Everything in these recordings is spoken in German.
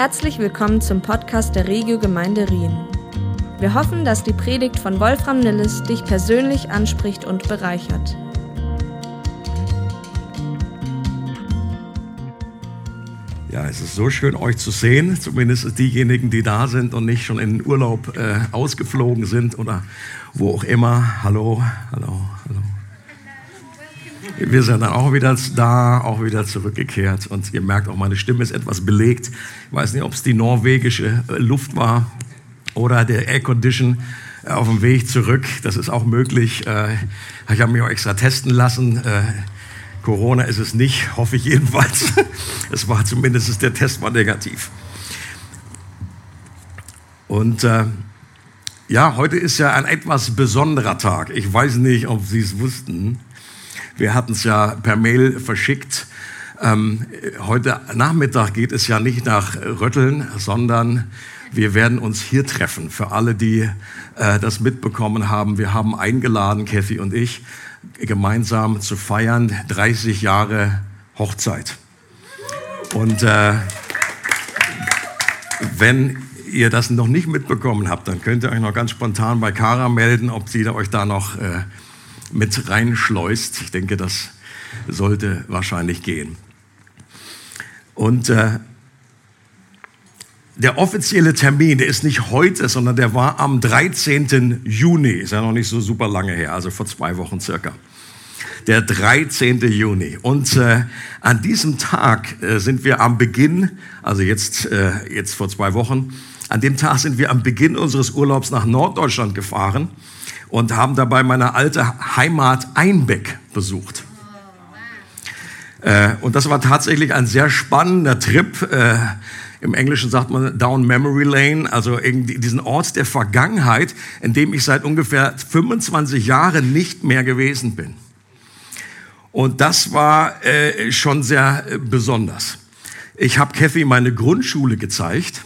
Herzlich willkommen zum Podcast der Regio Gemeinde Rien. Wir hoffen, dass die Predigt von Wolfram Nilles dich persönlich anspricht und bereichert. Ja, es ist so schön, euch zu sehen, zumindest diejenigen, die da sind und nicht schon in den Urlaub äh, ausgeflogen sind oder wo auch immer. Hallo, hallo, hallo. Wir sind dann auch wieder da, auch wieder zurückgekehrt. Und ihr merkt auch, meine Stimme ist etwas belegt. Ich weiß nicht, ob es die norwegische äh, Luft war oder der Air Condition äh, auf dem Weg zurück. Das ist auch möglich. Äh, ich habe mich auch extra testen lassen. Corona ist es nicht, hoffe ich jedenfalls. Es war zumindest, der Test war negativ. Und äh, ja, heute ist ja ein etwas besonderer Tag. Ich weiß nicht, ob Sie es wussten. Wir hatten es ja per Mail verschickt. Ähm, heute Nachmittag geht es ja nicht nach Rötteln, sondern wir werden uns hier treffen. Für alle, die äh, das mitbekommen haben, wir haben eingeladen, Kathy und ich, gemeinsam zu feiern, 30 Jahre Hochzeit. Und äh, wenn ihr das noch nicht mitbekommen habt, dann könnt ihr euch noch ganz spontan bei Kara melden, ob sie euch da noch äh, mit reinschleust. Ich denke, das sollte wahrscheinlich gehen. Und äh, der offizielle Termin, der ist nicht heute, sondern der war am 13. Juni. Ist ja noch nicht so super lange her, also vor zwei Wochen circa. Der 13. Juni. Und äh, an diesem Tag äh, sind wir am Beginn, also jetzt, äh, jetzt vor zwei Wochen, an dem Tag sind wir am Beginn unseres Urlaubs nach Norddeutschland gefahren und haben dabei meine alte Heimat Einbeck besucht. Äh, und das war tatsächlich ein sehr spannender Trip. Äh, Im Englischen sagt man Down Memory Lane, also diesen Ort der Vergangenheit, in dem ich seit ungefähr 25 Jahren nicht mehr gewesen bin. Und das war äh, schon sehr äh, besonders. Ich habe Kathy meine Grundschule gezeigt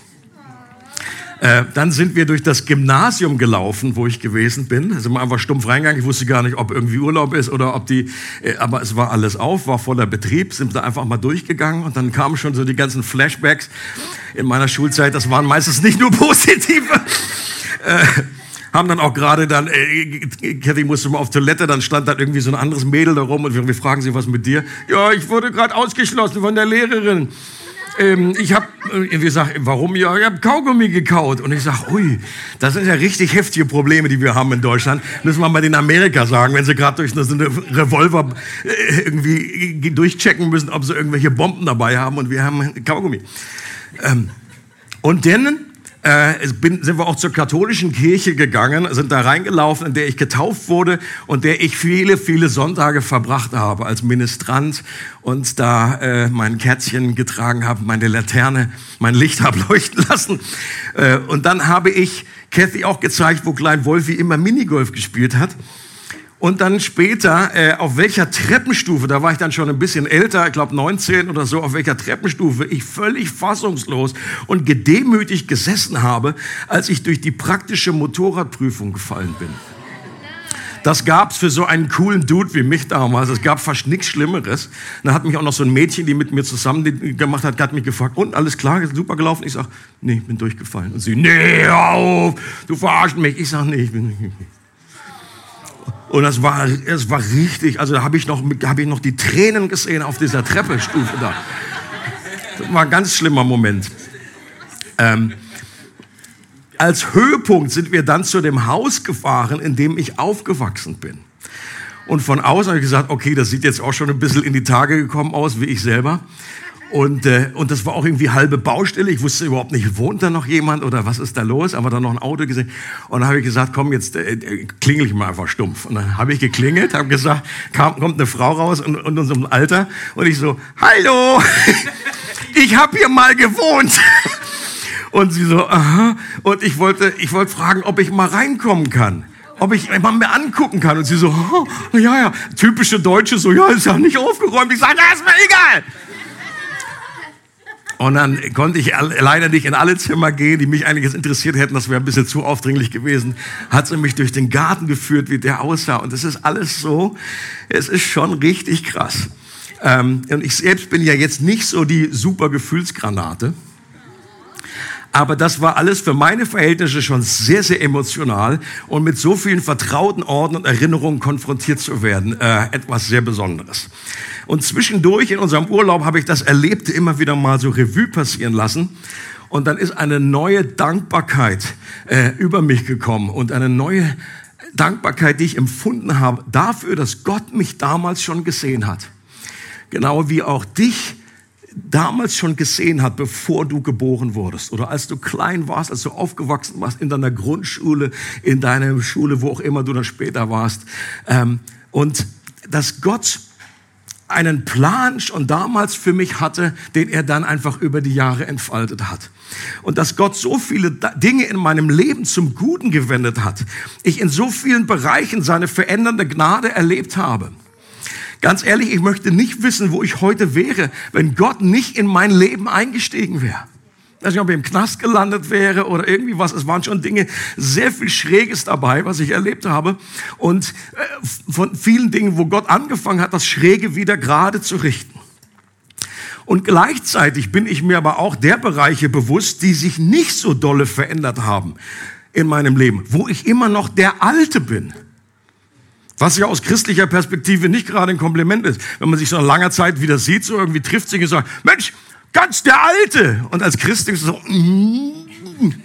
äh, dann sind wir durch das Gymnasium gelaufen, wo ich gewesen bin. Da sind wir einfach stumpf reingegangen. Ich wusste gar nicht, ob irgendwie Urlaub ist oder ob die, äh, aber es war alles auf, war voller Betrieb, sind da einfach mal durchgegangen und dann kamen schon so die ganzen Flashbacks in meiner Schulzeit. Das waren meistens nicht nur positive. Äh, haben dann auch gerade dann, äh, Kathy musste mal auf Toilette, dann stand da irgendwie so ein anderes Mädel da rum und wir, wir fragen sie, was mit dir? Ja, ich wurde gerade ausgeschlossen von der Lehrerin ähm, ich habe, äh, wir sagen, warum ja? Ich habe Kaugummi gekaut. Und ich sage, ui, das sind ja richtig heftige Probleme, die wir haben in Deutschland. Müssen wir mal in Amerika sagen, wenn sie gerade durch so eine Revolver äh, irgendwie durchchecken müssen, ob sie irgendwelche Bomben dabei haben und wir haben Kaugummi. Ähm, und dann äh, bin, sind wir auch zur katholischen Kirche gegangen, sind da reingelaufen, in der ich getauft wurde und der ich viele, viele Sonntage verbracht habe als Ministrant und da äh, mein Kerzchen getragen habe, meine Laterne, mein Licht habe leuchten lassen. Äh, und dann habe ich Kathy auch gezeigt, wo Klein Wolfi immer Minigolf gespielt hat. Und dann später, äh, auf welcher Treppenstufe, da war ich dann schon ein bisschen älter, ich glaube 19 oder so, auf welcher Treppenstufe ich völlig fassungslos und gedemütigt gesessen habe, als ich durch die praktische Motorradprüfung gefallen bin. Das gab's für so einen coolen Dude wie mich damals. Es gab fast nichts Schlimmeres. Dann hat mich auch noch so ein Mädchen, die mit mir zusammen gemacht hat, hat mich gefragt, und alles klar, super gelaufen? Ich sag, nee, ich bin durchgefallen. Und sie, nee, auf, du verarschst mich. Ich sag, nee, ich bin nicht. Und das war, es war richtig, also da habe ich, noch, hab ich noch die Tränen gesehen auf dieser Treppestufe da. Das war ein ganz schlimmer Moment. Ähm, als Höhepunkt sind wir dann zu dem Haus gefahren, in dem ich aufgewachsen bin. Und von außen habe ich gesagt, okay, das sieht jetzt auch schon ein bisschen in die Tage gekommen aus, wie ich selber. Und, äh, und das war auch irgendwie halbe Baustelle. Ich wusste überhaupt nicht, wohnt da noch jemand oder was ist da los? Aber dann noch ein Auto gesehen. Und dann habe ich gesagt, komm, jetzt äh, äh, klingel ich mal einfach stumpf. Und dann habe ich geklingelt, habe gesagt, kam, kommt eine Frau raus und, und unserem Alter. Und ich so, hallo, ich habe hier mal gewohnt. Und sie so, aha. Und ich wollte, ich wollte fragen, ob ich mal reinkommen kann ob ich mal mir angucken kann. Und sie so, oh, ja, ja, typische Deutsche, so, ja, ist ja nicht aufgeräumt. Ich sage, ja, ist mir egal. Und dann konnte ich leider nicht in alle Zimmer gehen, die mich eigentlich interessiert hätten. Das wäre ein bisschen zu aufdringlich gewesen. Hat sie mich durch den Garten geführt, wie der aussah. Und es ist alles so, es ist schon richtig krass. Ähm, und ich selbst bin ja jetzt nicht so die super Gefühlsgranate. Aber das war alles für meine Verhältnisse schon sehr, sehr emotional und mit so vielen vertrauten Orten und Erinnerungen konfrontiert zu werden, äh, etwas sehr Besonderes. Und zwischendurch in unserem Urlaub habe ich das Erlebte immer wieder mal so Revue passieren lassen. Und dann ist eine neue Dankbarkeit äh, über mich gekommen und eine neue Dankbarkeit, die ich empfunden habe, dafür, dass Gott mich damals schon gesehen hat. Genau wie auch dich damals schon gesehen hat, bevor du geboren wurdest oder als du klein warst, als du aufgewachsen warst in deiner Grundschule, in deiner Schule, wo auch immer du dann später warst. Ähm, und dass Gott einen Plan schon damals für mich hatte, den er dann einfach über die Jahre entfaltet hat. Und dass Gott so viele Dinge in meinem Leben zum Guten gewendet hat. Ich in so vielen Bereichen seine verändernde Gnade erlebt habe. Ganz ehrlich, ich möchte nicht wissen, wo ich heute wäre, wenn Gott nicht in mein Leben eingestiegen wäre. Ich weiß ob ich im Knast gelandet wäre oder irgendwie was. Es waren schon Dinge, sehr viel Schräges dabei, was ich erlebt habe. Und äh, von vielen Dingen, wo Gott angefangen hat, das Schräge wieder gerade zu richten. Und gleichzeitig bin ich mir aber auch der Bereiche bewusst, die sich nicht so dolle verändert haben in meinem Leben, wo ich immer noch der Alte bin. Was ja aus christlicher Perspektive nicht gerade ein Kompliment ist. Wenn man sich so nach langer Zeit wieder sieht, so irgendwie trifft sich und sagt, Mensch, ganz der Alte. Und als Christ denkst du so, mm,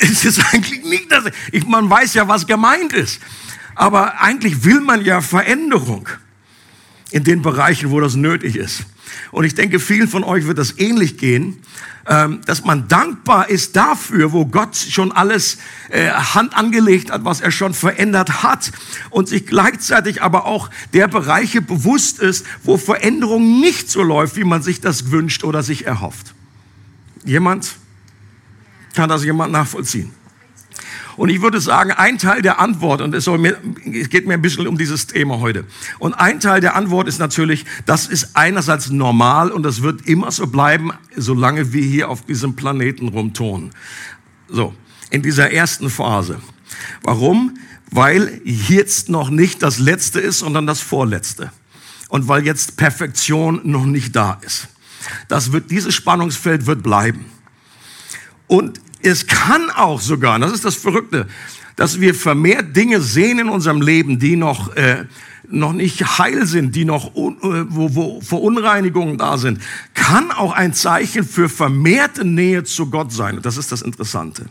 es ist eigentlich nicht das. Ich, man weiß ja, was gemeint ist. Aber eigentlich will man ja Veränderung in den Bereichen, wo das nötig ist. Und ich denke, vielen von euch wird das ähnlich gehen, ähm, dass man dankbar ist dafür, wo Gott schon alles äh, Hand angelegt hat, was er schon verändert hat und sich gleichzeitig aber auch der Bereiche bewusst ist, wo Veränderung nicht so läuft, wie man sich das wünscht oder sich erhofft. Jemand? Kann das jemand nachvollziehen? Und ich würde sagen, ein Teil der Antwort, und es, mir, es, geht mir ein bisschen um dieses Thema heute, und ein Teil der Antwort ist natürlich, das ist einerseits normal und das wird immer so bleiben, solange wir hier auf diesem Planeten rumturnen. So, in dieser ersten Phase. Warum? Weil jetzt noch nicht das Letzte ist, sondern das Vorletzte. Und weil jetzt Perfektion noch nicht da ist. Das wird, dieses Spannungsfeld wird bleiben. Und es kann auch sogar, das ist das Verrückte, dass wir vermehrt Dinge sehen in unserem Leben, die noch, äh, noch nicht heil sind, die noch, un, äh, wo, wo Verunreinigungen da sind, kann auch ein Zeichen für vermehrte Nähe zu Gott sein. Das ist das Interessante.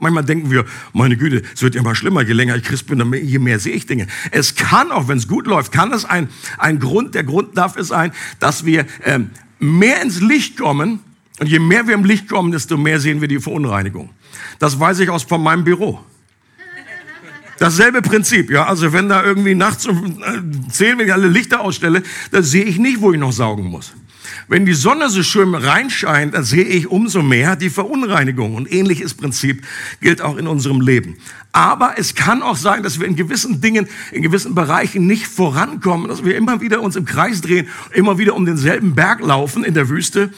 Manchmal denken wir, meine Güte, es wird ja immer schlimmer, je länger ich Christ bin, je mehr sehe ich Dinge. Es kann auch, wenn es gut läuft, kann es ein, ein Grund, der Grund dafür sein, dass wir ähm, mehr ins Licht kommen und je mehr wir im Licht kommen, desto mehr sehen wir die Verunreinigung. Das weiß ich aus von meinem Büro. Dasselbe Prinzip, ja. Also wenn da irgendwie nachts um äh, zehn, wenn ich alle Lichter ausstelle, dann sehe ich nicht, wo ich noch saugen muss. Wenn die Sonne so schön reinscheint, dann sehe ich umso mehr die Verunreinigung. Und ähnliches Prinzip gilt auch in unserem Leben. Aber es kann auch sein, dass wir in gewissen Dingen, in gewissen Bereichen nicht vorankommen, dass wir immer wieder uns im Kreis drehen, immer wieder um denselben Berg laufen in der Wüste.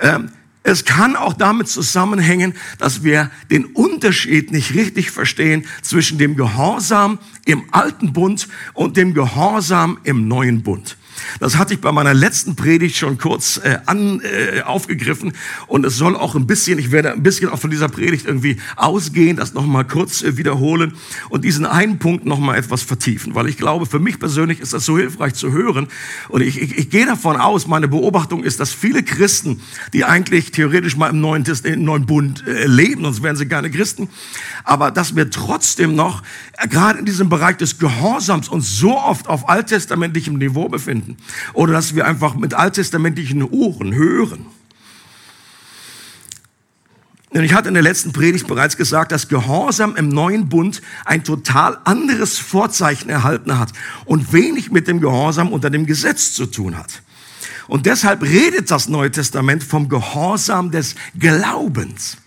Ähm, es kann auch damit zusammenhängen, dass wir den Unterschied nicht richtig verstehen zwischen dem Gehorsam im alten Bund und dem Gehorsam im neuen Bund. Das hatte ich bei meiner letzten Predigt schon kurz äh, an, äh, aufgegriffen. Und es soll auch ein bisschen, ich werde ein bisschen auch von dieser Predigt irgendwie ausgehen, das nochmal kurz äh, wiederholen und diesen einen Punkt nochmal etwas vertiefen, weil ich glaube, für mich persönlich ist das so hilfreich zu hören. Und ich, ich, ich gehe davon aus, meine Beobachtung ist, dass viele Christen, die eigentlich theoretisch mal im Neuen, im Neuen Bund äh, leben, sonst wären sie keine Christen, aber dass wir trotzdem noch, äh, gerade in diesem Bereich des Gehorsams, uns so oft auf alttestamentlichem Niveau befinden, finden. Oder dass wir einfach mit alttestamentlichen Ohren hören. Denn ich hatte in der letzten Predigt bereits gesagt, dass Gehorsam im neuen Bund ein total anderes Vorzeichen erhalten hat und wenig mit dem Gehorsam unter dem Gesetz zu tun hat. Und deshalb redet das Neue Testament vom Gehorsam des Glaubens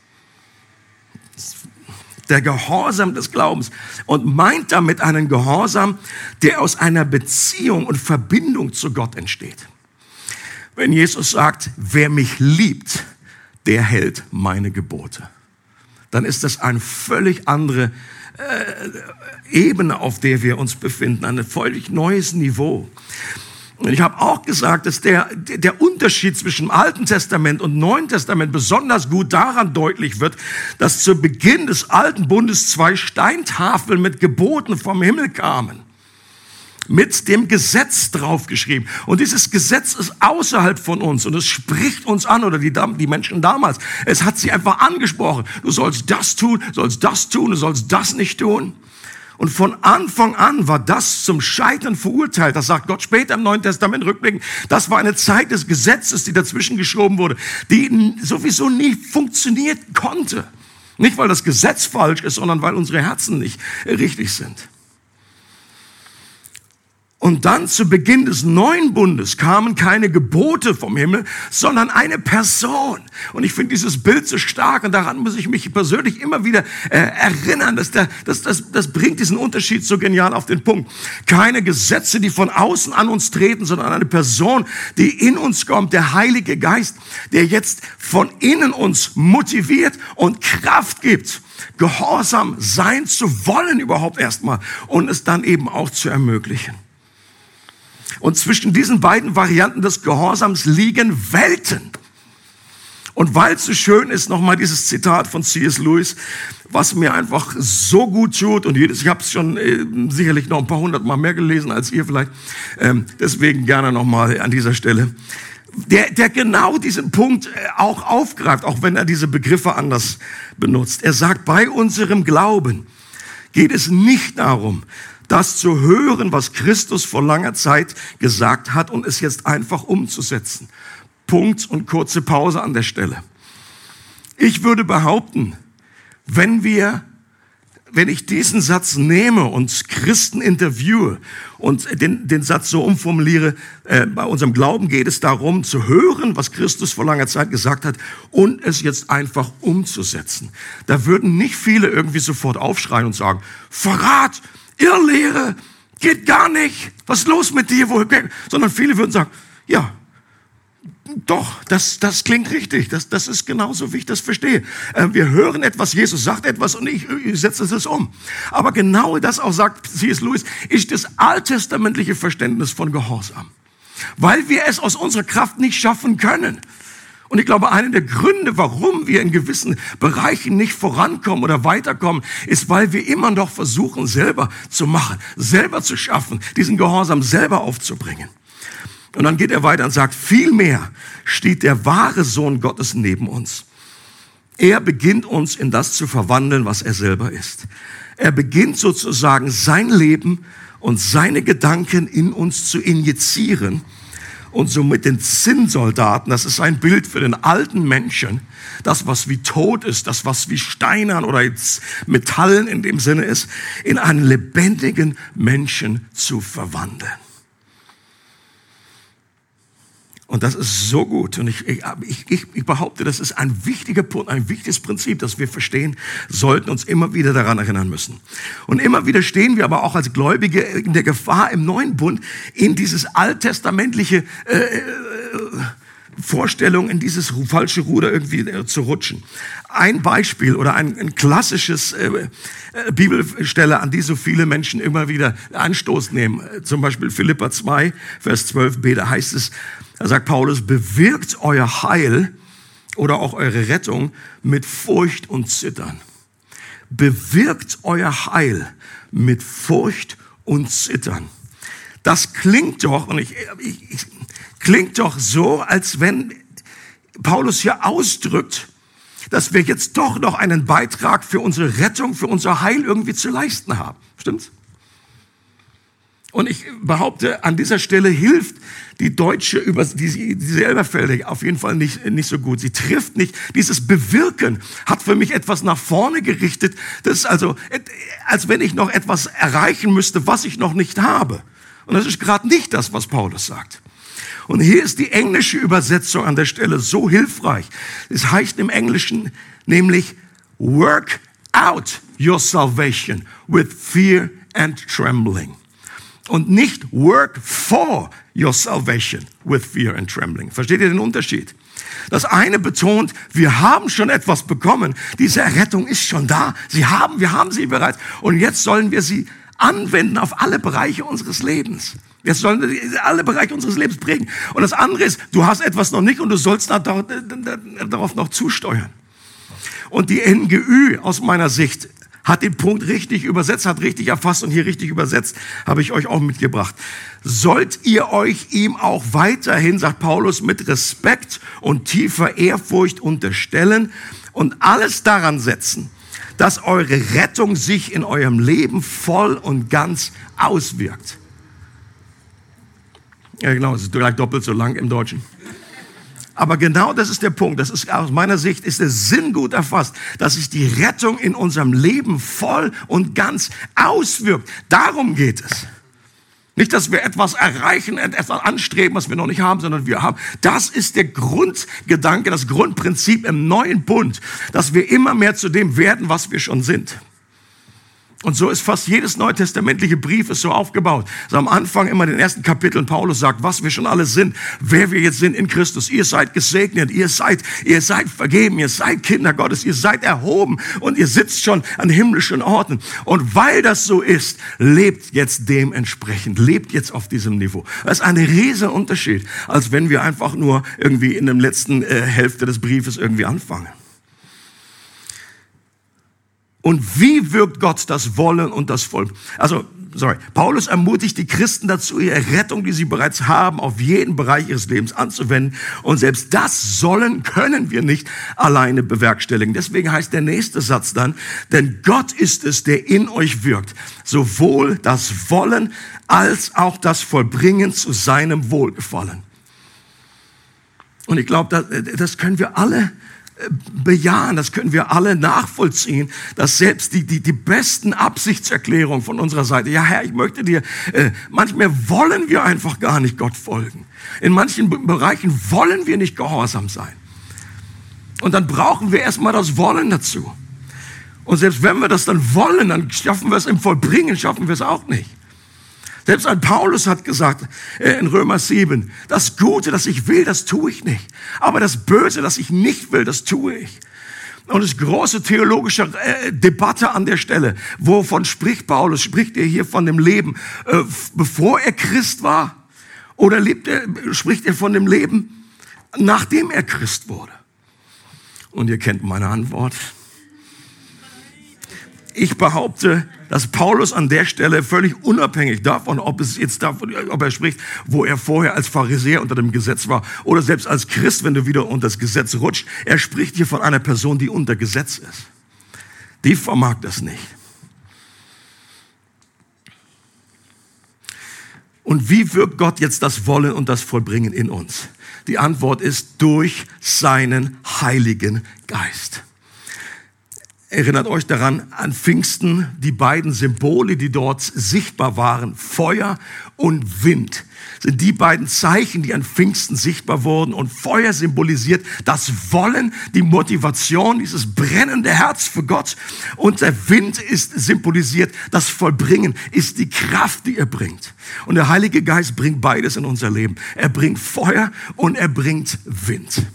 der Gehorsam des Glaubens und meint damit einen Gehorsam, der aus einer Beziehung und Verbindung zu Gott entsteht. Wenn Jesus sagt, wer mich liebt, der hält meine Gebote, dann ist das eine völlig andere äh, Ebene, auf der wir uns befinden, ein völlig neues Niveau. Und ich habe auch gesagt, dass der, der Unterschied zwischen Alten Testament und Neuen Testament besonders gut daran deutlich wird, dass zu Beginn des Alten Bundes zwei Steintafeln mit Geboten vom Himmel kamen mit dem Gesetz draufgeschrieben. Und dieses Gesetz ist außerhalb von uns und es spricht uns an oder die, die Menschen damals. Es hat sie einfach angesprochen. Du sollst das tun, sollst das tun, du sollst das nicht tun. Und von Anfang an war das zum Scheitern verurteilt. Das sagt Gott später im Neuen Testament rückblickend. Das war eine Zeit des Gesetzes, die dazwischen geschoben wurde, die sowieso nie funktioniert konnte. Nicht, weil das Gesetz falsch ist, sondern weil unsere Herzen nicht richtig sind. Und dann zu Beginn des neuen Bundes kamen keine Gebote vom Himmel, sondern eine Person. Und ich finde dieses Bild so stark und daran muss ich mich persönlich immer wieder äh, erinnern. Dass der, das, das, das bringt diesen Unterschied so genial auf den Punkt. Keine Gesetze, die von außen an uns treten, sondern eine Person, die in uns kommt, der Heilige Geist, der jetzt von innen uns motiviert und Kraft gibt gehorsam sein zu wollen überhaupt erstmal und es dann eben auch zu ermöglichen. Und zwischen diesen beiden Varianten des Gehorsams liegen Welten. Und weil es so schön ist, nochmal dieses Zitat von C.S. Lewis, was mir einfach so gut tut und jedes, ich habe es schon äh, sicherlich noch ein paar hundert Mal mehr gelesen als ihr vielleicht, ähm, deswegen gerne nochmal an dieser Stelle, der, der genau diesen Punkt äh, auch aufgreift, auch wenn er diese Begriffe anders benutzt. Er sagt, bei unserem Glauben geht es nicht darum, das zu hören, was Christus vor langer Zeit gesagt hat und es jetzt einfach umzusetzen. Punkt und kurze Pause an der Stelle. Ich würde behaupten, wenn wir wenn ich diesen Satz nehme und Christen interviewe und den, den Satz so umformuliere, äh, bei unserem Glauben geht es darum zu hören, was Christus vor langer Zeit gesagt hat und es jetzt einfach umzusetzen. Da würden nicht viele irgendwie sofort aufschreien und sagen, Verrat, Irrlehre, geht gar nicht. Was ist los mit dir? Sondern viele würden sagen, ja, doch, das, das klingt richtig. Das, das ist genauso, wie ich das verstehe. Äh, wir hören etwas, Jesus sagt etwas und ich, ich setze es um. Aber genau das auch sagt C.S. Lewis, ist das alttestamentliche Verständnis von Gehorsam. Weil wir es aus unserer Kraft nicht schaffen können. Und ich glaube, einer der Gründe, warum wir in gewissen Bereichen nicht vorankommen oder weiterkommen, ist, weil wir immer noch versuchen, selber zu machen, selber zu schaffen, diesen Gehorsam selber aufzubringen. Und dann geht er weiter und sagt, vielmehr steht der wahre Sohn Gottes neben uns. Er beginnt uns in das zu verwandeln, was er selber ist. Er beginnt sozusagen sein Leben und seine Gedanken in uns zu injizieren und so mit den Zinnsoldaten, das ist ein Bild für den alten Menschen, das, was wie tot ist, das, was wie Steinern oder Metallen in dem Sinne ist, in einen lebendigen Menschen zu verwandeln. Und das ist so gut. Und ich, ich, ich, ich behaupte, das ist ein wichtiger Punkt, ein wichtiges Prinzip, das wir verstehen sollten, uns immer wieder daran erinnern müssen. Und immer wieder stehen wir aber auch als Gläubige in der Gefahr, im neuen Bund in dieses alttestamentliche äh, äh, Vorstellung, in dieses falsche Ruder irgendwie äh, zu rutschen. Ein Beispiel oder ein, ein klassisches äh, äh, Bibelstelle, an die so viele Menschen immer wieder Anstoß nehmen. Zum Beispiel Philippa 2, Vers 12b, da heißt es, da sagt Paulus, bewirkt euer Heil oder auch eure Rettung mit Furcht und Zittern. Bewirkt euer Heil mit Furcht und Zittern. Das klingt doch, und ich, ich, ich klingt doch so, als wenn Paulus hier ausdrückt, dass wir jetzt doch noch einen Beitrag für unsere Rettung, für unser Heil irgendwie zu leisten haben. Stimmt's? Und ich behaupte, an dieser Stelle hilft die deutsche über die, diese Elberfelder auf jeden Fall nicht, nicht so gut. Sie trifft nicht. Dieses Bewirken hat für mich etwas nach vorne gerichtet. Das ist also, als wenn ich noch etwas erreichen müsste, was ich noch nicht habe. Und das ist gerade nicht das, was Paulus sagt. Und hier ist die englische Übersetzung an der Stelle so hilfreich. Es heißt im Englischen nämlich, work out your salvation with fear and trembling und nicht work for your salvation with fear and trembling. Versteht ihr den Unterschied? Das eine betont, wir haben schon etwas bekommen. Diese Errettung ist schon da. Sie haben, wir haben sie bereits. Und jetzt sollen wir sie anwenden auf alle Bereiche unseres Lebens. Das sollen alle Bereiche unseres Lebens prägen. Und das andere ist, du hast etwas noch nicht und du sollst darauf noch zusteuern. Und die NGÜ aus meiner Sicht hat den Punkt richtig übersetzt, hat richtig erfasst und hier richtig übersetzt, habe ich euch auch mitgebracht. Sollt ihr euch ihm auch weiterhin, sagt Paulus, mit Respekt und tiefer Ehrfurcht unterstellen und alles daran setzen, dass eure Rettung sich in eurem Leben voll und ganz auswirkt. Ja, genau, es ist gleich doppelt so lang im Deutschen. Aber genau das ist der Punkt. Das ist aus meiner Sicht ist der Sinn gut erfasst, dass sich die Rettung in unserem Leben voll und ganz auswirkt. Darum geht es. Nicht, dass wir etwas erreichen, etwas anstreben, was wir noch nicht haben, sondern wir haben. Das ist der Grundgedanke, das Grundprinzip im neuen Bund, dass wir immer mehr zu dem werden, was wir schon sind. Und so ist fast jedes neutestamentliche Brief ist so aufgebaut. So am Anfang immer den ersten Kapiteln Paulus sagt, was wir schon alle sind, wer wir jetzt sind in Christus. Ihr seid gesegnet, ihr seid, ihr seid vergeben, ihr seid Kinder Gottes, ihr seid erhoben und ihr sitzt schon an himmlischen Orten. Und weil das so ist, lebt jetzt dementsprechend, lebt jetzt auf diesem Niveau. Das ist ein riesen Unterschied, als wenn wir einfach nur irgendwie in der letzten äh, Hälfte des Briefes irgendwie anfangen. Und wie wirkt Gott das Wollen und das Volk? Also, sorry, Paulus ermutigt die Christen dazu, ihre Rettung, die sie bereits haben, auf jeden Bereich ihres Lebens anzuwenden. Und selbst das sollen, können wir nicht alleine bewerkstelligen. Deswegen heißt der nächste Satz dann, denn Gott ist es, der in euch wirkt, sowohl das Wollen als auch das Vollbringen zu seinem Wohlgefallen. Und ich glaube, das, das können wir alle bejahen, das können wir alle nachvollziehen, dass selbst die, die, die besten Absichtserklärungen von unserer Seite, ja Herr, ich möchte dir, äh, manchmal wollen wir einfach gar nicht Gott folgen. In manchen Bereichen wollen wir nicht gehorsam sein. Und dann brauchen wir erstmal das Wollen dazu. Und selbst wenn wir das dann wollen, dann schaffen wir es im Vollbringen, schaffen wir es auch nicht. Selbst ein Paulus hat gesagt äh, in Römer 7, das Gute, das ich will, das tue ich nicht. Aber das Böse, das ich nicht will, das tue ich. Und es ist große theologische äh, Debatte an der Stelle. Wovon spricht Paulus? Spricht er hier von dem Leben, äh, bevor er Christ war? Oder er, spricht er von dem Leben, nachdem er Christ wurde? Und ihr kennt meine Antwort. Ich behaupte, dass Paulus an der Stelle völlig unabhängig davon, ob es jetzt davon, ob er spricht, wo er vorher als Pharisäer unter dem Gesetz war oder selbst als Christ, wenn du wieder unter das Gesetz rutscht, er spricht hier von einer Person, die unter Gesetz ist. Die vermag das nicht. Und wie wirkt Gott jetzt das Wollen und das Vollbringen in uns? Die Antwort ist durch seinen Heiligen Geist. Erinnert euch daran an Pfingsten, die beiden Symbole, die dort sichtbar waren, Feuer und Wind, sind die beiden Zeichen, die an Pfingsten sichtbar wurden. Und Feuer symbolisiert das Wollen, die Motivation, dieses brennende Herz für Gott. Und der Wind ist symbolisiert das Vollbringen, ist die Kraft, die er bringt. Und der Heilige Geist bringt beides in unser Leben. Er bringt Feuer und er bringt Wind.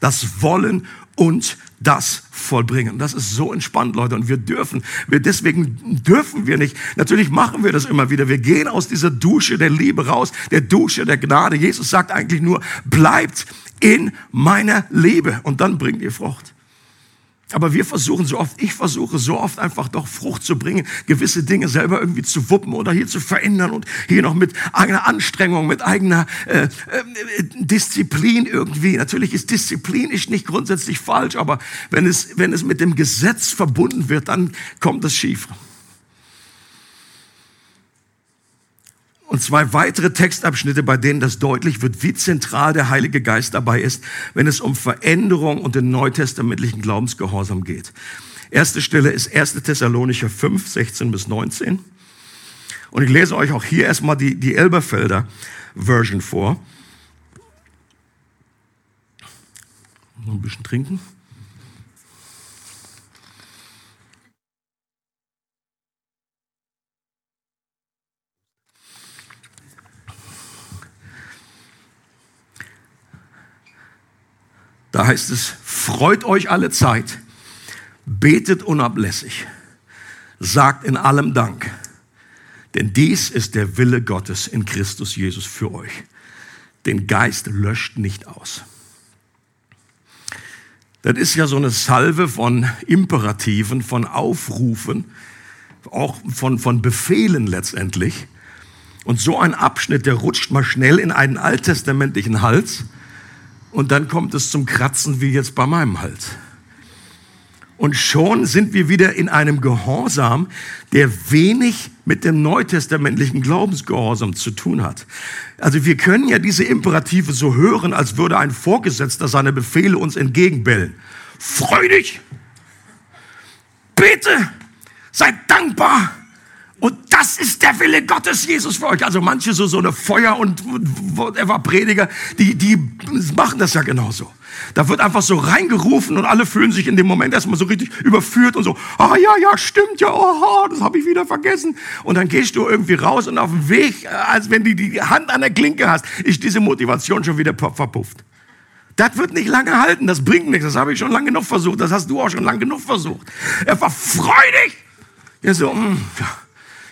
Das Wollen und das vollbringen. Das ist so entspannt, Leute. Und wir dürfen, wir deswegen dürfen wir nicht. Natürlich machen wir das immer wieder. Wir gehen aus dieser Dusche der Liebe raus, der Dusche der Gnade. Jesus sagt eigentlich nur, bleibt in meiner Liebe und dann bringt ihr Frucht. Aber wir versuchen so oft, ich versuche so oft einfach doch Frucht zu bringen, gewisse Dinge selber irgendwie zu wuppen oder hier zu verändern und hier noch mit eigener Anstrengung, mit eigener äh, äh, Disziplin irgendwie. Natürlich ist Disziplin nicht grundsätzlich falsch, aber wenn es, wenn es mit dem Gesetz verbunden wird, dann kommt es schief. Und zwei weitere Textabschnitte, bei denen das deutlich wird, wie zentral der Heilige Geist dabei ist, wenn es um Veränderung und den neutestamentlichen Glaubensgehorsam geht. Erste Stelle ist 1. Thessalonicher 5, 16 bis 19. Und ich lese euch auch hier erstmal die, die Elberfelder Version vor. Noch ein bisschen trinken. Da heißt es, freut euch alle Zeit, betet unablässig, sagt in allem Dank. Denn dies ist der Wille Gottes in Christus Jesus für euch. Den Geist löscht nicht aus. Das ist ja so eine Salve von Imperativen, von Aufrufen, auch von, von Befehlen letztendlich. Und so ein Abschnitt, der rutscht mal schnell in einen alttestamentlichen Hals und dann kommt es zum Kratzen wie jetzt bei meinem Hals. Und schon sind wir wieder in einem Gehorsam, der wenig mit dem neutestamentlichen Glaubensgehorsam zu tun hat. Also wir können ja diese Imperative so hören, als würde ein Vorgesetzter seine Befehle uns entgegenbellen. Freu dich! Bitte! Seid dankbar! Und das ist der Wille Gottes, Jesus für euch. Also manche so, so eine Feuer- und whatever Prediger, die, die machen das ja genauso. Da wird einfach so reingerufen und alle fühlen sich in dem Moment erstmal so richtig überführt und so, ah ja, ja, stimmt ja, oh, das habe ich wieder vergessen. Und dann gehst du irgendwie raus und auf dem Weg, äh, als wenn du die Hand an der Klinke hast, ist diese Motivation schon wieder verpufft. Das wird nicht lange halten, das bringt nichts, das habe ich schon lange genug versucht, das hast du auch schon lange genug versucht. Er war freudig. Ja, so, mh, mm, ja.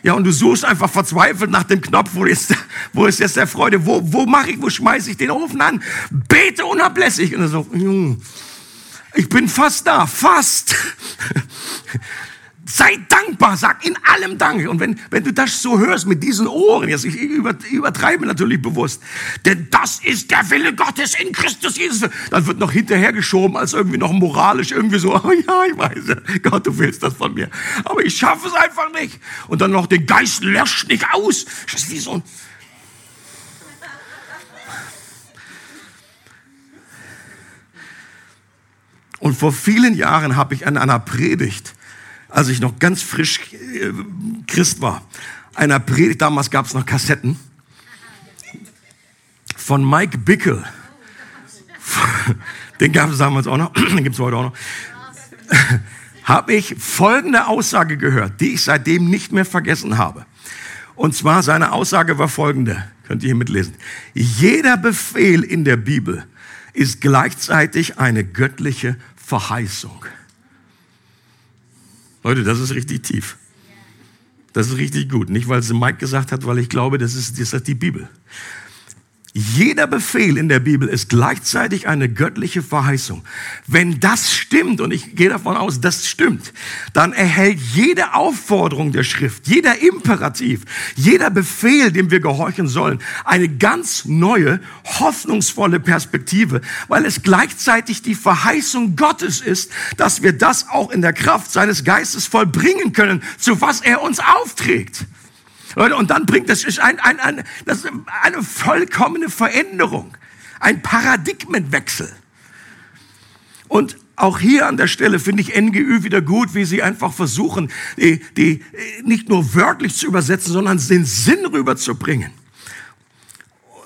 Ja, und du suchst einfach verzweifelt nach dem Knopf, wo ist, wo ist jetzt der Freude? Wo, wo mache ich, wo schmeiße ich den Ofen an? Bete unablässig. Und so, hm, ich bin fast da, fast. Sei dankbar, sag in allem Danke. Und wenn, wenn du das so hörst mit diesen Ohren, jetzt ich übertreibe natürlich bewusst, denn das ist der Wille Gottes in Christus Jesus. Dann wird noch hinterhergeschoben als irgendwie noch moralisch irgendwie so, oh ja, ich weiß, Gott, du willst das von mir. Aber ich schaffe es einfach nicht. Und dann noch den Geist löscht nicht aus. Das ist wie so ein, Und vor vielen Jahren habe ich an einer Predigt als ich noch ganz frisch äh, Christ war, einer Predigt, damals gab es noch Kassetten, von Mike Bickel. Den gab es damals auch noch, den gibt es heute auch noch. habe ich folgende Aussage gehört, die ich seitdem nicht mehr vergessen habe. Und zwar seine Aussage war folgende, könnt ihr hier mitlesen. Jeder Befehl in der Bibel ist gleichzeitig eine göttliche Verheißung. Leute, das ist richtig tief. Das ist richtig gut. Nicht, weil es Mike gesagt hat, weil ich glaube, das ist, das ist die Bibel. Jeder Befehl in der Bibel ist gleichzeitig eine göttliche Verheißung. Wenn das stimmt, und ich gehe davon aus, das stimmt, dann erhält jede Aufforderung der Schrift, jeder Imperativ, jeder Befehl, dem wir gehorchen sollen, eine ganz neue, hoffnungsvolle Perspektive, weil es gleichzeitig die Verheißung Gottes ist, dass wir das auch in der Kraft seines Geistes vollbringen können, zu was er uns aufträgt. Und dann bringt das ist ein, ein, ein, das ist eine vollkommene Veränderung, ein Paradigmenwechsel. Und auch hier an der Stelle finde ich NGÜ wieder gut, wie sie einfach versuchen, die, die nicht nur wörtlich zu übersetzen, sondern den Sinn rüberzubringen.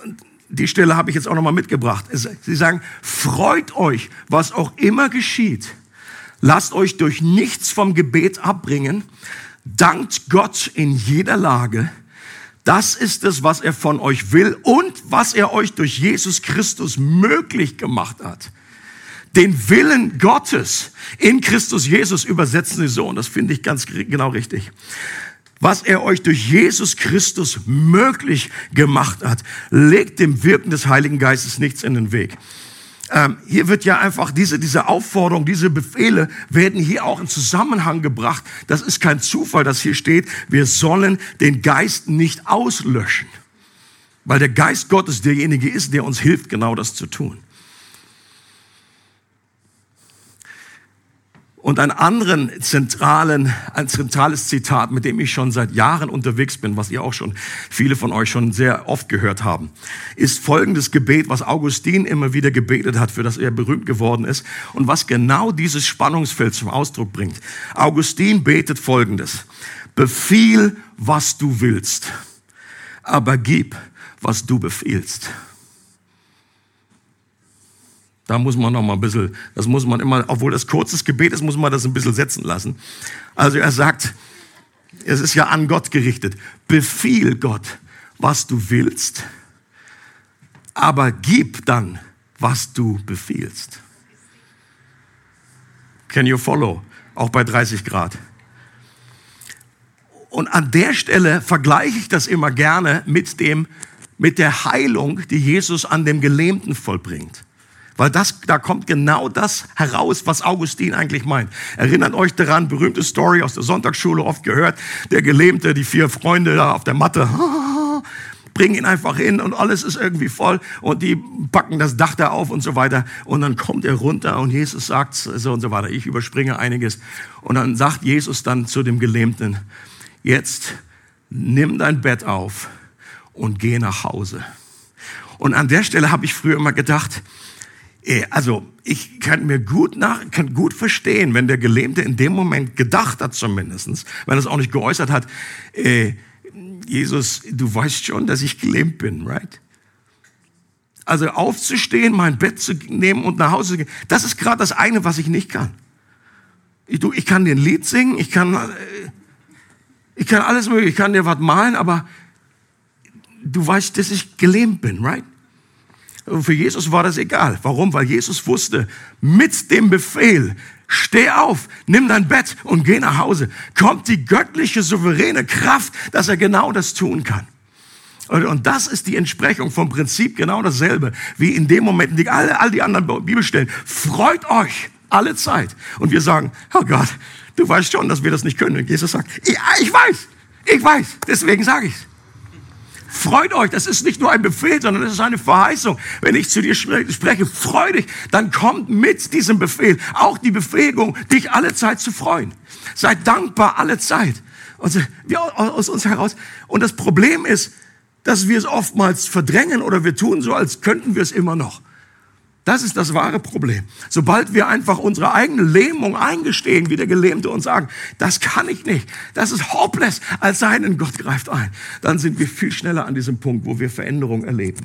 Und die Stelle habe ich jetzt auch nochmal mitgebracht. Sie sagen, freut euch, was auch immer geschieht. Lasst euch durch nichts vom Gebet abbringen, Dankt Gott in jeder Lage. Das ist es, was er von euch will und was er euch durch Jesus Christus möglich gemacht hat. Den Willen Gottes in Christus Jesus übersetzen sie so, und das finde ich ganz genau richtig. Was er euch durch Jesus Christus möglich gemacht hat, legt dem Wirken des Heiligen Geistes nichts in den Weg. Ähm, hier wird ja einfach diese, diese Aufforderung, diese Befehle werden hier auch in Zusammenhang gebracht. Das ist kein Zufall, dass hier steht, wir sollen den Geist nicht auslöschen. Weil der Geist Gottes derjenige ist, der uns hilft, genau das zu tun. Und einen anderen zentralen, ein zentrales Zitat, mit dem ich schon seit Jahren unterwegs bin, was ihr auch schon, viele von euch schon sehr oft gehört haben, ist folgendes Gebet, was Augustin immer wieder gebetet hat, für das er berühmt geworden ist und was genau dieses Spannungsfeld zum Ausdruck bringt. Augustin betet folgendes. Befiehl, was du willst, aber gib, was du befiehlst. Da muss man noch mal ein bisschen, das muss man immer, obwohl das kurzes Gebet ist, muss man das ein bisschen setzen lassen. Also er sagt, es ist ja an Gott gerichtet. Befiehl Gott, was du willst, aber gib dann, was du befiehlst. Can you follow? Auch bei 30 Grad. Und an der Stelle vergleiche ich das immer gerne mit dem, mit der Heilung, die Jesus an dem Gelähmten vollbringt. Weil das, da kommt genau das heraus, was Augustin eigentlich meint. Erinnert euch daran, berühmte Story aus der Sonntagsschule, oft gehört, der Gelähmte, die vier Freunde da auf der Matte, bringen ihn einfach hin und alles ist irgendwie voll und die packen das Dach da auf und so weiter und dann kommt er runter und Jesus sagt so und so weiter. Ich überspringe einiges und dann sagt Jesus dann zu dem Gelähmten, jetzt nimm dein Bett auf und geh nach Hause. Und an der Stelle habe ich früher immer gedacht, also ich kann mir gut nach, kann gut verstehen, wenn der Gelähmte in dem Moment gedacht hat zumindestens, wenn er es auch nicht geäußert hat, äh, Jesus, du weißt schon, dass ich gelähmt bin, right? Also aufzustehen, mein Bett zu nehmen und nach Hause zu gehen, das ist gerade das eine, was ich nicht kann. Ich, du, ich kann dir ein Lied singen, ich kann, äh, ich kann alles mögliche, ich kann dir was malen, aber du weißt, dass ich gelähmt bin, right? Und für Jesus war das egal. Warum? Weil Jesus wusste, mit dem Befehl, steh auf, nimm dein Bett und geh nach Hause, kommt die göttliche, souveräne Kraft, dass er genau das tun kann. Und das ist die Entsprechung vom Prinzip genau dasselbe, wie in dem Moment, die, alle, all die anderen Bibelstellen. Freut euch alle Zeit. Und wir sagen, oh Gott, du weißt schon, dass wir das nicht können. Und Jesus sagt, ja, ich weiß, ich weiß, deswegen sage ich's. Freut euch, das ist nicht nur ein Befehl, sondern es ist eine Verheißung. Wenn ich zu dir spreche, freu dich, dann kommt mit diesem Befehl auch die Befähigung, dich alle Zeit zu freuen. Seid dankbar alle Zeit. Und wir aus uns heraus. Und das Problem ist, dass wir es oftmals verdrängen oder wir tun so, als könnten wir es immer noch. Das ist das wahre Problem. Sobald wir einfach unsere eigene Lähmung eingestehen, wie der Gelähmte und sagen, das kann ich nicht, das ist hopeless, als sei denn, Gott greift ein, dann sind wir viel schneller an diesem Punkt, wo wir Veränderung erleben.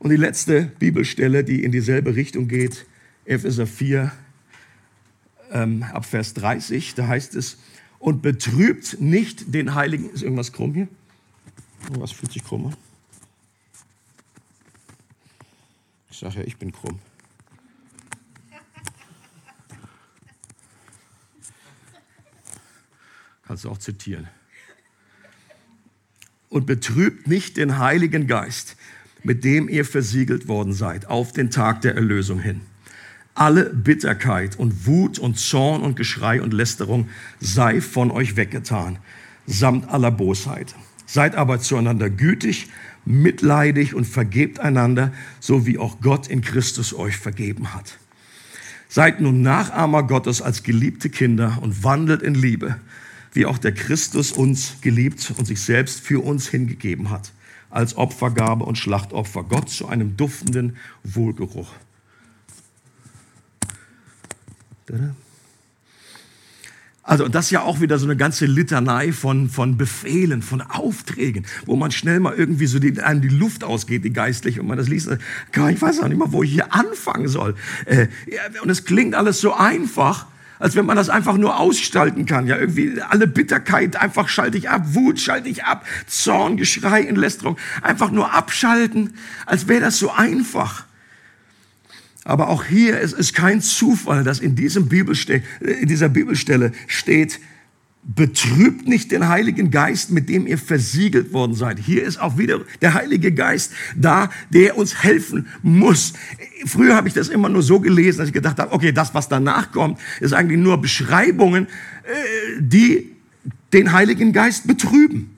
Und die letzte Bibelstelle, die in dieselbe Richtung geht, Epheser 4, ähm, ab Vers 30, da heißt es, und betrübt nicht den Heiligen, ist irgendwas krumm hier? Was fühlt sich krumm an? Sage ja, ich bin krumm. Kannst du auch zitieren. Und betrübt nicht den Heiligen Geist, mit dem ihr versiegelt worden seid, auf den Tag der Erlösung hin. Alle Bitterkeit und Wut und Zorn und Geschrei und Lästerung sei von euch weggetan, samt aller Bosheit. Seid aber zueinander gütig, mitleidig und vergebt einander, so wie auch Gott in Christus euch vergeben hat. Seid nun Nachahmer Gottes als geliebte Kinder und wandelt in Liebe, wie auch der Christus uns geliebt und sich selbst für uns hingegeben hat, als Opfergabe und Schlachtopfer, Gott zu einem duftenden Wohlgeruch. Da-da. Also das ist ja auch wieder so eine ganze Litanei von, von Befehlen, von Aufträgen, wo man schnell mal irgendwie so die, einem die Luft ausgeht, die geistlich, und man das liest, ich weiß auch nicht mal, wo ich hier anfangen soll. Äh, und es klingt alles so einfach, als wenn man das einfach nur ausgestalten kann. Ja, irgendwie alle Bitterkeit einfach schalte ich ab, Wut schalte ich ab, Zorn, Geschrei, Entlästerung, einfach nur abschalten, als wäre das so einfach. Aber auch hier ist es kein Zufall, dass in, diesem Bibelste in dieser Bibelstelle steht, betrübt nicht den Heiligen Geist, mit dem ihr versiegelt worden seid. Hier ist auch wieder der Heilige Geist da, der uns helfen muss. Früher habe ich das immer nur so gelesen, dass ich gedacht habe, okay, das, was danach kommt, ist eigentlich nur Beschreibungen, äh, die den Heiligen Geist betrüben.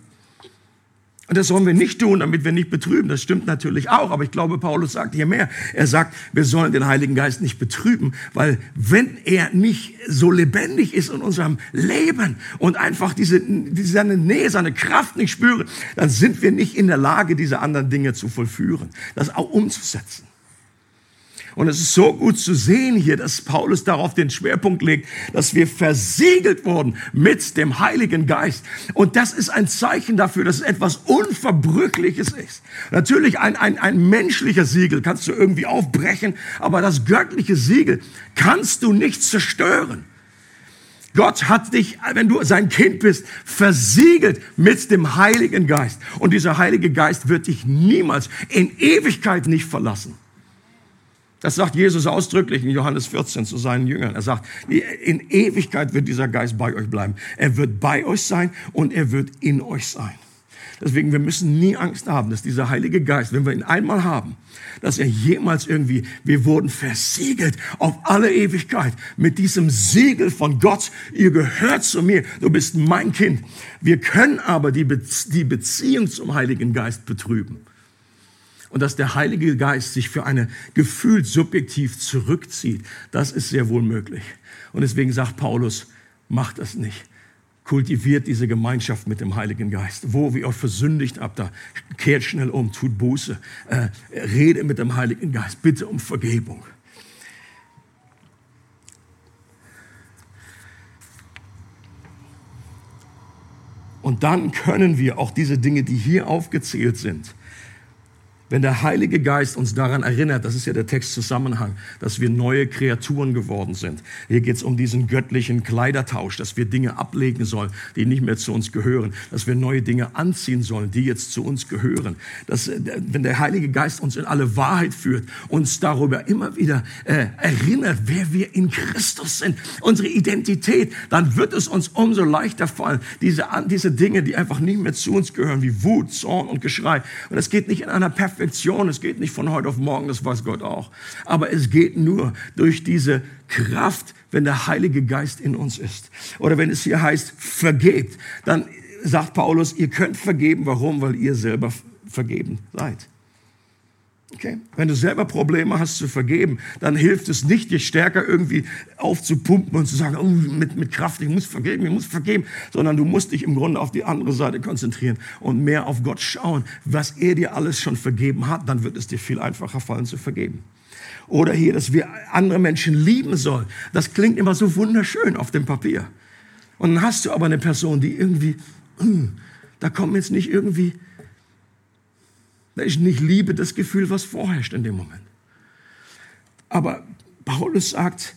Und das sollen wir nicht tun, damit wir nicht betrüben. Das stimmt natürlich auch. Aber ich glaube, Paulus sagt hier mehr. Er sagt, wir sollen den Heiligen Geist nicht betrüben, weil wenn er nicht so lebendig ist in unserem Leben und einfach diese, diese seine Nähe, seine Kraft nicht spüren, dann sind wir nicht in der Lage, diese anderen Dinge zu vollführen, das auch umzusetzen. Und es ist so gut zu sehen hier, dass Paulus darauf den Schwerpunkt legt, dass wir versiegelt wurden mit dem Heiligen Geist. Und das ist ein Zeichen dafür, dass es etwas Unverbrüchliches ist. Natürlich ein, ein, ein menschlicher Siegel kannst du irgendwie aufbrechen, aber das göttliche Siegel kannst du nicht zerstören. Gott hat dich, wenn du sein Kind bist, versiegelt mit dem Heiligen Geist. Und dieser Heilige Geist wird dich niemals in Ewigkeit nicht verlassen. Das sagt Jesus ausdrücklich in Johannes 14 zu seinen Jüngern. Er sagt, in Ewigkeit wird dieser Geist bei euch bleiben. Er wird bei euch sein und er wird in euch sein. Deswegen, wir müssen nie Angst haben, dass dieser Heilige Geist, wenn wir ihn einmal haben, dass er jemals irgendwie, wir wurden versiegelt auf alle Ewigkeit mit diesem Siegel von Gott. Ihr gehört zu mir, du bist mein Kind. Wir können aber die, Be die Beziehung zum Heiligen Geist betrüben. Und dass der Heilige Geist sich für eine gefühlt subjektiv zurückzieht, das ist sehr wohl möglich. Und deswegen sagt Paulus, macht das nicht kultiviert diese Gemeinschaft mit dem Heiligen Geist. Wo wir euch versündigt habt, da kehrt schnell um, tut Buße, äh, rede mit dem Heiligen Geist, bitte um Vergebung. Und dann können wir auch diese Dinge, die hier aufgezählt sind, wenn der Heilige Geist uns daran erinnert, das ist ja der Textzusammenhang, dass wir neue Kreaturen geworden sind. Hier geht es um diesen göttlichen Kleidertausch, dass wir Dinge ablegen sollen, die nicht mehr zu uns gehören, dass wir neue Dinge anziehen sollen, die jetzt zu uns gehören. Dass, äh, wenn der Heilige Geist uns in alle Wahrheit führt, uns darüber immer wieder äh, erinnert, wer wir in Christus sind, unsere Identität, dann wird es uns umso leichter fallen, diese, diese Dinge, die einfach nicht mehr zu uns gehören, wie Wut, Zorn und Geschrei. Und es geht nicht in einer perfekten Perfektion. Es geht nicht von heute auf morgen, das weiß Gott auch. Aber es geht nur durch diese Kraft, wenn der Heilige Geist in uns ist. Oder wenn es hier heißt, vergebt, dann sagt Paulus, ihr könnt vergeben. Warum? Weil ihr selber vergeben seid. Okay? Wenn du selber Probleme hast zu vergeben, dann hilft es nicht, dich stärker irgendwie aufzupumpen und zu sagen, oh, mit, mit Kraft, ich muss vergeben, ich muss vergeben, sondern du musst dich im Grunde auf die andere Seite konzentrieren und mehr auf Gott schauen, was er dir alles schon vergeben hat, dann wird es dir viel einfacher fallen zu vergeben. Oder hier, dass wir andere Menschen lieben sollen. Das klingt immer so wunderschön auf dem Papier. Und dann hast du aber eine Person, die irgendwie, hm, da kommen jetzt nicht irgendwie da ist nicht Liebe das Gefühl, was vorherrscht in dem Moment. Aber Paulus sagt,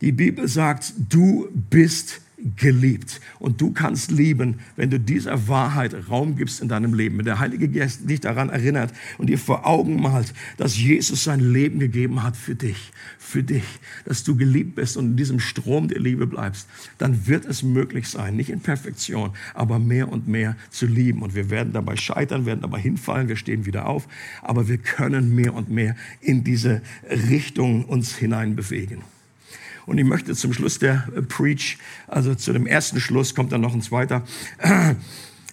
die Bibel sagt, du bist geliebt. Und du kannst lieben, wenn du dieser Wahrheit Raum gibst in deinem Leben. Wenn der Heilige Geist dich daran erinnert und dir vor Augen malt, dass Jesus sein Leben gegeben hat für dich, für dich, dass du geliebt bist und in diesem Strom der Liebe bleibst, dann wird es möglich sein, nicht in Perfektion, aber mehr und mehr zu lieben. Und wir werden dabei scheitern, werden dabei hinfallen, wir stehen wieder auf, aber wir können mehr und mehr in diese Richtung uns hineinbewegen. Und ich möchte zum Schluss der äh, Preach, also zu dem ersten Schluss, kommt dann noch ein zweiter,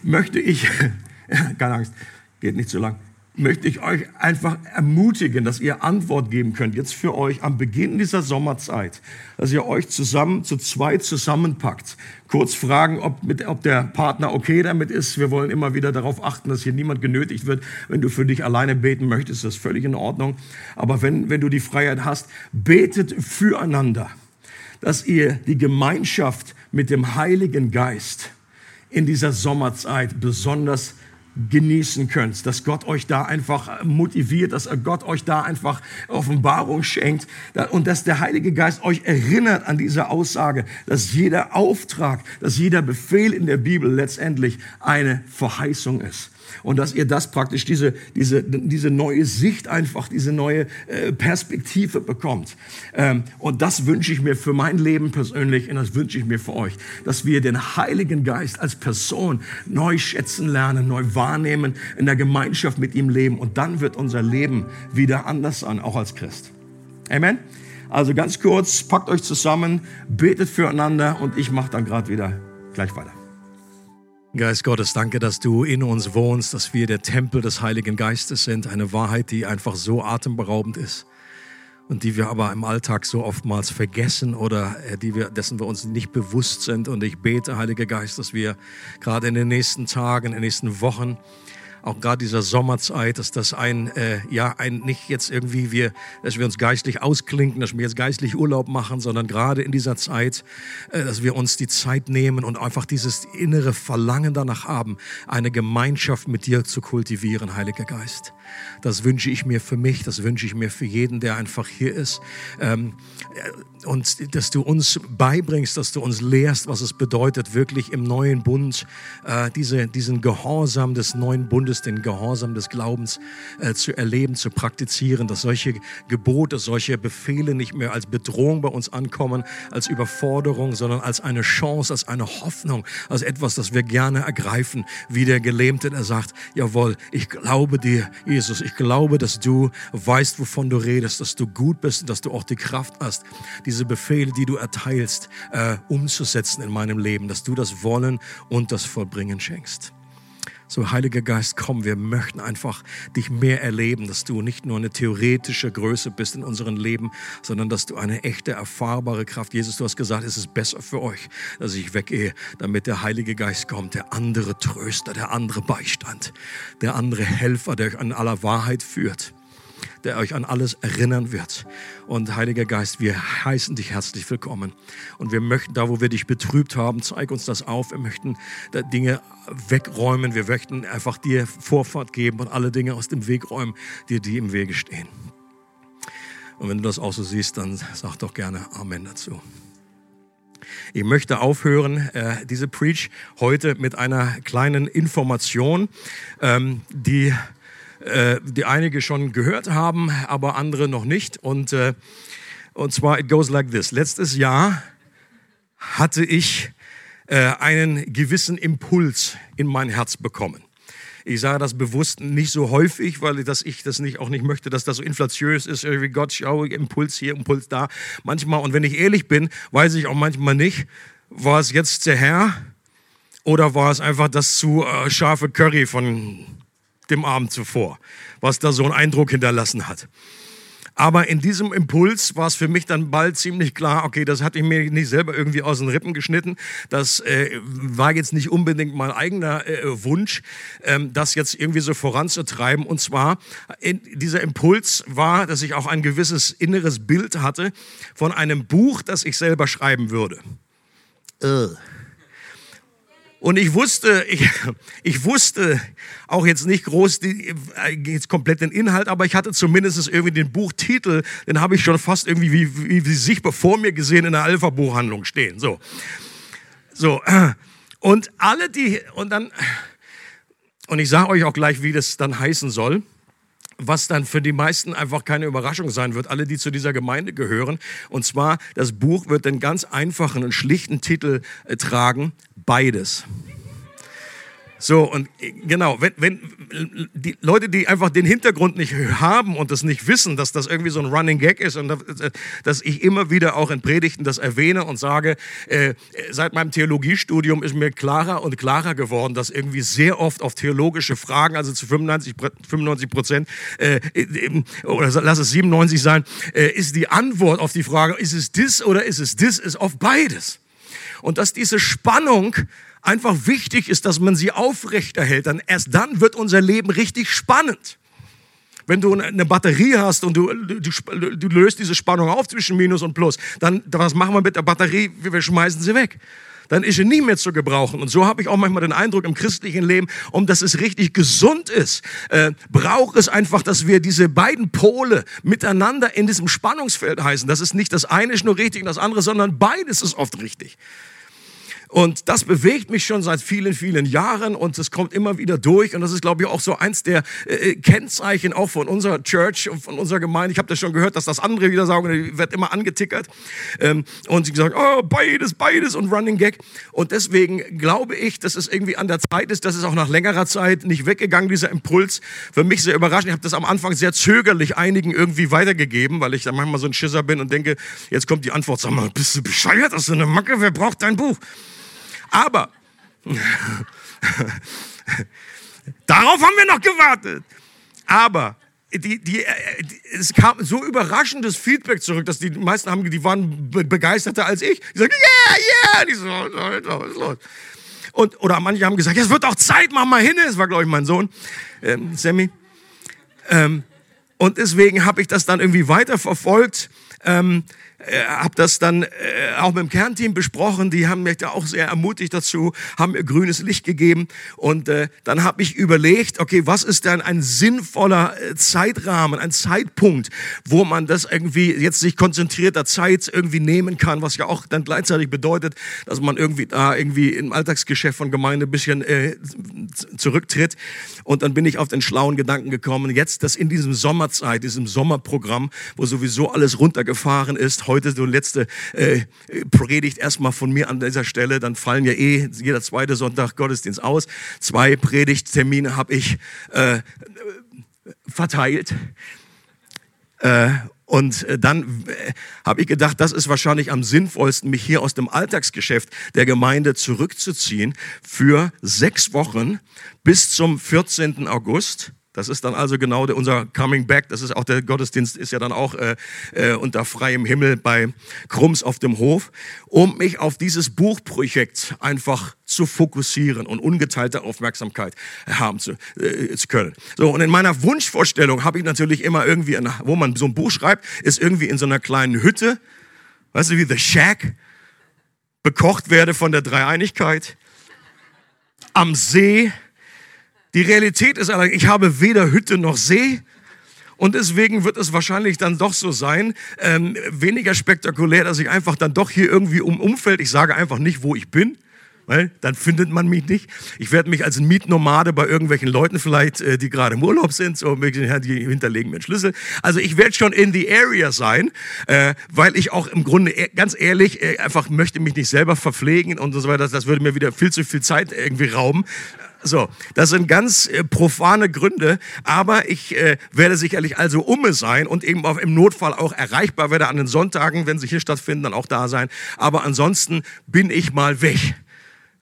möchte ich, keine Angst, geht nicht so lang, möchte ich euch einfach ermutigen, dass ihr Antwort geben könnt, jetzt für euch am Beginn dieser Sommerzeit, dass ihr euch zusammen, zu zweit zusammenpackt, kurz fragen, ob, mit, ob der Partner okay damit ist. Wir wollen immer wieder darauf achten, dass hier niemand genötigt wird. Wenn du für dich alleine beten möchtest, ist das völlig in Ordnung. Aber wenn, wenn du die Freiheit hast, betet füreinander, dass ihr die Gemeinschaft mit dem Heiligen Geist in dieser Sommerzeit besonders genießen könnt, dass Gott euch da einfach motiviert, dass Gott euch da einfach Offenbarung schenkt und dass der Heilige Geist euch erinnert an diese Aussage, dass jeder Auftrag, dass jeder Befehl in der Bibel letztendlich eine Verheißung ist und dass ihr das praktisch, diese, diese, diese neue Sicht einfach, diese neue äh, Perspektive bekommt. Ähm, und das wünsche ich mir für mein Leben persönlich und das wünsche ich mir für euch, dass wir den Heiligen Geist als Person neu schätzen lernen, neu wahrnehmen, in der Gemeinschaft mit ihm leben und dann wird unser Leben wieder anders sein, auch als Christ. Amen. Also ganz kurz, packt euch zusammen, betet füreinander und ich mache dann gerade wieder gleich weiter. Geist Gottes, danke, dass du in uns wohnst, dass wir der Tempel des Heiligen Geistes sind. Eine Wahrheit, die einfach so atemberaubend ist und die wir aber im Alltag so oftmals vergessen oder äh, die wir, dessen wir uns nicht bewusst sind. Und ich bete, Heiliger Geist, dass wir gerade in den nächsten Tagen, in den nächsten Wochen auch gerade dieser Sommerzeit, dass das ein, äh, ja, ein, nicht jetzt irgendwie wir, dass wir uns geistlich ausklinken, dass wir jetzt geistlich Urlaub machen, sondern gerade in dieser Zeit, äh, dass wir uns die Zeit nehmen und einfach dieses innere Verlangen danach haben, eine Gemeinschaft mit dir zu kultivieren, Heiliger Geist. Das wünsche ich mir für mich, das wünsche ich mir für jeden, der einfach hier ist. Ähm, und dass du uns beibringst, dass du uns lehrst, was es bedeutet, wirklich im neuen Bund, äh, diese, diesen Gehorsam des neuen Bundes den Gehorsam des Glaubens äh, zu erleben, zu praktizieren, dass solche Gebote, solche Befehle nicht mehr als Bedrohung bei uns ankommen, als Überforderung, sondern als eine Chance, als eine Hoffnung, als etwas, das wir gerne ergreifen, wie der Gelähmte, der sagt, jawohl, ich glaube dir, Jesus, ich glaube, dass du weißt, wovon du redest, dass du gut bist und dass du auch die Kraft hast, diese Befehle, die du erteilst, äh, umzusetzen in meinem Leben, dass du das Wollen und das Vollbringen schenkst. So, Heiliger Geist, komm, wir möchten einfach dich mehr erleben, dass du nicht nur eine theoretische Größe bist in unserem Leben, sondern dass du eine echte, erfahrbare Kraft. Jesus, du hast gesagt, es ist besser für euch, dass ich weggehe, damit der Heilige Geist kommt, der andere Tröster, der andere Beistand, der andere Helfer, der euch an aller Wahrheit führt der euch an alles erinnern wird. Und Heiliger Geist, wir heißen dich herzlich willkommen. Und wir möchten, da wo wir dich betrübt haben, zeig uns das auf. Wir möchten Dinge wegräumen. Wir möchten einfach dir Vorfahrt geben und alle Dinge aus dem Weg räumen, die dir im Wege stehen. Und wenn du das auch so siehst, dann sag doch gerne Amen dazu. Ich möchte aufhören, äh, diese Preach heute mit einer kleinen Information, ähm, die äh, die einige schon gehört haben, aber andere noch nicht. Und, äh, und zwar, it goes like this. Letztes Jahr hatte ich äh, einen gewissen Impuls in mein Herz bekommen. Ich sage das bewusst nicht so häufig, weil das ich das nicht, auch nicht möchte, dass das so inflatiös ist. Irgendwie Gott, schau, Impuls hier, Impuls da. Manchmal, und wenn ich ehrlich bin, weiß ich auch manchmal nicht, war es jetzt der Herr oder war es einfach das zu äh, scharfe Curry von dem Abend zuvor, was da so einen Eindruck hinterlassen hat. Aber in diesem Impuls war es für mich dann bald ziemlich klar, okay, das hatte ich mir nicht selber irgendwie aus den Rippen geschnitten. Das äh, war jetzt nicht unbedingt mein eigener äh, Wunsch, ähm, das jetzt irgendwie so voranzutreiben. Und zwar, in, dieser Impuls war, dass ich auch ein gewisses inneres Bild hatte von einem Buch, das ich selber schreiben würde. Uh. Und ich wusste, ich, ich wusste auch jetzt nicht groß die, äh, jetzt komplett den Inhalt, aber ich hatte zumindest irgendwie den Buchtitel, den habe ich schon fast irgendwie wie, wie, wie sichtbar vor mir gesehen in der Alpha-Buchhandlung stehen. So, so und alle die und dann und ich sage euch auch gleich, wie das dann heißen soll was dann für die meisten einfach keine Überraschung sein wird, alle, die zu dieser Gemeinde gehören. Und zwar, das Buch wird den ganz einfachen und schlichten Titel äh, tragen, beides. So, und genau, wenn, wenn die Leute, die einfach den Hintergrund nicht haben und das nicht wissen, dass das irgendwie so ein Running Gag ist und dass ich immer wieder auch in Predigten das erwähne und sage, äh, seit meinem Theologiestudium ist mir klarer und klarer geworden, dass irgendwie sehr oft auf theologische Fragen, also zu 95, 95 Prozent, äh, oder lass es 97 sein, äh, ist die Antwort auf die Frage, ist es das oder ist es das, ist oft beides. Und dass diese Spannung einfach wichtig ist, dass man sie aufrechterhält, dann erst dann wird unser Leben richtig spannend. Wenn du eine Batterie hast und du, du, du löst diese Spannung auf zwischen Minus und Plus, dann was machen wir mit der Batterie? Wir schmeißen sie weg dann ist sie nie mehr zu gebrauchen. Und so habe ich auch manchmal den Eindruck im christlichen Leben, um dass es richtig gesund ist, äh, braucht es einfach, dass wir diese beiden Pole miteinander in diesem Spannungsfeld heißen. Das ist nicht das eine ist nur richtig und das andere, sondern beides ist oft richtig. Und das bewegt mich schon seit vielen, vielen Jahren und es kommt immer wieder durch. Und das ist, glaube ich, auch so eins der äh, Kennzeichen auch von unserer Church und von unserer Gemeinde. Ich habe das schon gehört, dass das andere wieder sagen, wird immer angetickert. Ähm, und sie sagen, oh, beides, beides und Running Gag. Und deswegen glaube ich, dass es irgendwie an der Zeit ist, dass es auch nach längerer Zeit nicht weggegangen, dieser Impuls. Für mich sehr überraschend. Ich habe das am Anfang sehr zögerlich einigen irgendwie weitergegeben, weil ich dann manchmal so ein Schisser bin und denke, jetzt kommt die Antwort, sag mal, bist du bescheuert? Hast du eine Macke? Wer braucht dein Buch? Aber darauf haben wir noch gewartet. Aber die, äh, die, es kam so überraschendes Feedback zurück, dass die meisten haben, die waren begeisterter als ich. Die sagten, yeah, yeah. Die so, was ist los? Und, oder manche haben gesagt, es wird auch Zeit, mach mal hin. Das war, glaube ich, mein Sohn, ähm, Sammy. Ähm, und deswegen habe ich das dann irgendwie weiter verfolgt Ähm, äh, habe das dann äh, auch mit dem Kernteam besprochen. Die haben mich da auch sehr ermutigt dazu, haben mir grünes Licht gegeben. Und äh, dann habe ich überlegt, okay, was ist denn ein sinnvoller äh, Zeitrahmen, ein Zeitpunkt, wo man das irgendwie jetzt sich konzentrierter Zeit irgendwie nehmen kann, was ja auch dann gleichzeitig bedeutet, dass man irgendwie da irgendwie im Alltagsgeschäft von Gemeinde ein bisschen äh, zurücktritt. Und dann bin ich auf den schlauen Gedanken gekommen, jetzt das in diesem Sommerzeit, diesem Sommerprogramm, wo sowieso alles runtergefahren ist, heute so letzte äh, Predigt erstmal von mir an dieser Stelle, dann fallen ja eh jeder zweite Sonntag Gottesdienst aus. Zwei Predigttermine habe ich äh, verteilt. Äh, und äh, dann äh, habe ich gedacht, das ist wahrscheinlich am sinnvollsten, mich hier aus dem Alltagsgeschäft der Gemeinde zurückzuziehen für sechs Wochen bis zum 14. August. Das ist dann also genau der, unser Coming Back. Das ist auch der Gottesdienst, ist ja dann auch äh, äh, unter freiem Himmel bei Krums auf dem Hof, um mich auf dieses Buchprojekt einfach zu fokussieren und ungeteilte Aufmerksamkeit haben zu, äh, zu können. So und in meiner Wunschvorstellung habe ich natürlich immer irgendwie, wo man so ein Buch schreibt, ist irgendwie in so einer kleinen Hütte, weißt du, wie The Shack, bekocht werde von der Dreieinigkeit, am See die Realität ist allerdings, ich habe weder Hütte noch See. Und deswegen wird es wahrscheinlich dann doch so sein, ähm, weniger spektakulär, dass ich einfach dann doch hier irgendwie um Umfeld, ich sage einfach nicht, wo ich bin, weil dann findet man mich nicht. Ich werde mich als Mietnomade bei irgendwelchen Leuten vielleicht, äh, die gerade im Urlaub sind, so die hinterlegen mir Schlüssel. Also ich werde schon in the area sein, äh, weil ich auch im Grunde e-, ganz ehrlich äh, einfach möchte mich nicht selber verpflegen und so weiter. Das würde mir wieder viel zu viel Zeit irgendwie rauben. So, das sind ganz äh, profane Gründe, aber ich äh, werde sicherlich also umme sein und eben auch im Notfall auch erreichbar werde an den Sonntagen, wenn sie hier stattfinden, dann auch da sein. Aber ansonsten bin ich mal weg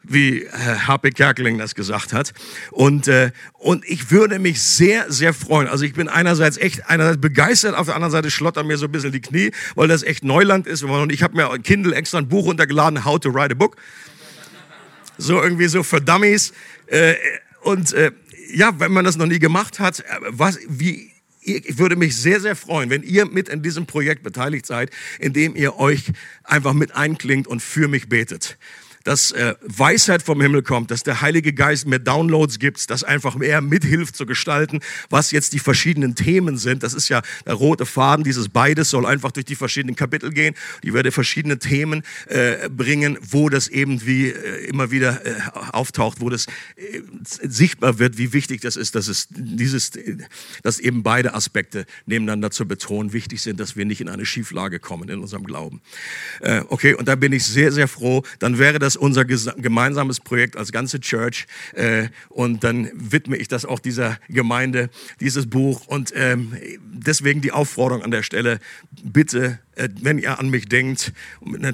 wie äh, H.P. Kerkeling das gesagt hat. Und, äh, und ich würde mich sehr, sehr freuen. Also ich bin einerseits echt einerseits begeistert, auf der anderen Seite schlottern mir so ein bisschen die Knie, weil das echt Neuland ist. Und ich habe mir Kindle extra ein Buch runtergeladen, How to Write a Book. So irgendwie so für Dummies. Äh, und äh, ja, wenn man das noch nie gemacht hat, äh, was, wie, ich würde mich sehr, sehr freuen, wenn ihr mit in diesem Projekt beteiligt seid, indem ihr euch einfach mit einklingt und für mich betet dass äh, Weisheit vom Himmel kommt, dass der Heilige Geist mehr Downloads gibt, dass einfach mehr mithilft zu gestalten, was jetzt die verschiedenen Themen sind. Das ist ja der rote Faden, dieses beides soll einfach durch die verschiedenen Kapitel gehen. Ich werde verschiedene Themen äh, bringen, wo das eben wie äh, immer wieder äh, auftaucht, wo das äh, sichtbar wird, wie wichtig das ist, dass es dieses, dass eben beide Aspekte nebeneinander zu betonen wichtig sind, dass wir nicht in eine Schieflage kommen in unserem Glauben. Äh, okay, und da bin ich sehr, sehr froh. Dann wäre das unser gemeinsames Projekt als ganze Church. Äh, und dann widme ich das auch dieser Gemeinde, dieses Buch. Und ähm, deswegen die Aufforderung an der Stelle, bitte, äh, wenn ihr an mich denkt,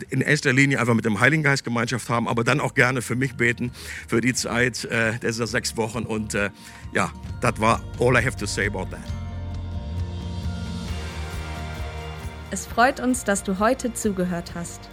in erster Linie einfach mit dem Heiligen Geist Gemeinschaft haben, aber dann auch gerne für mich beten, für die Zeit äh, dieser sechs Wochen. Und äh, ja, das war all I have to say about that. Es freut uns, dass du heute zugehört hast.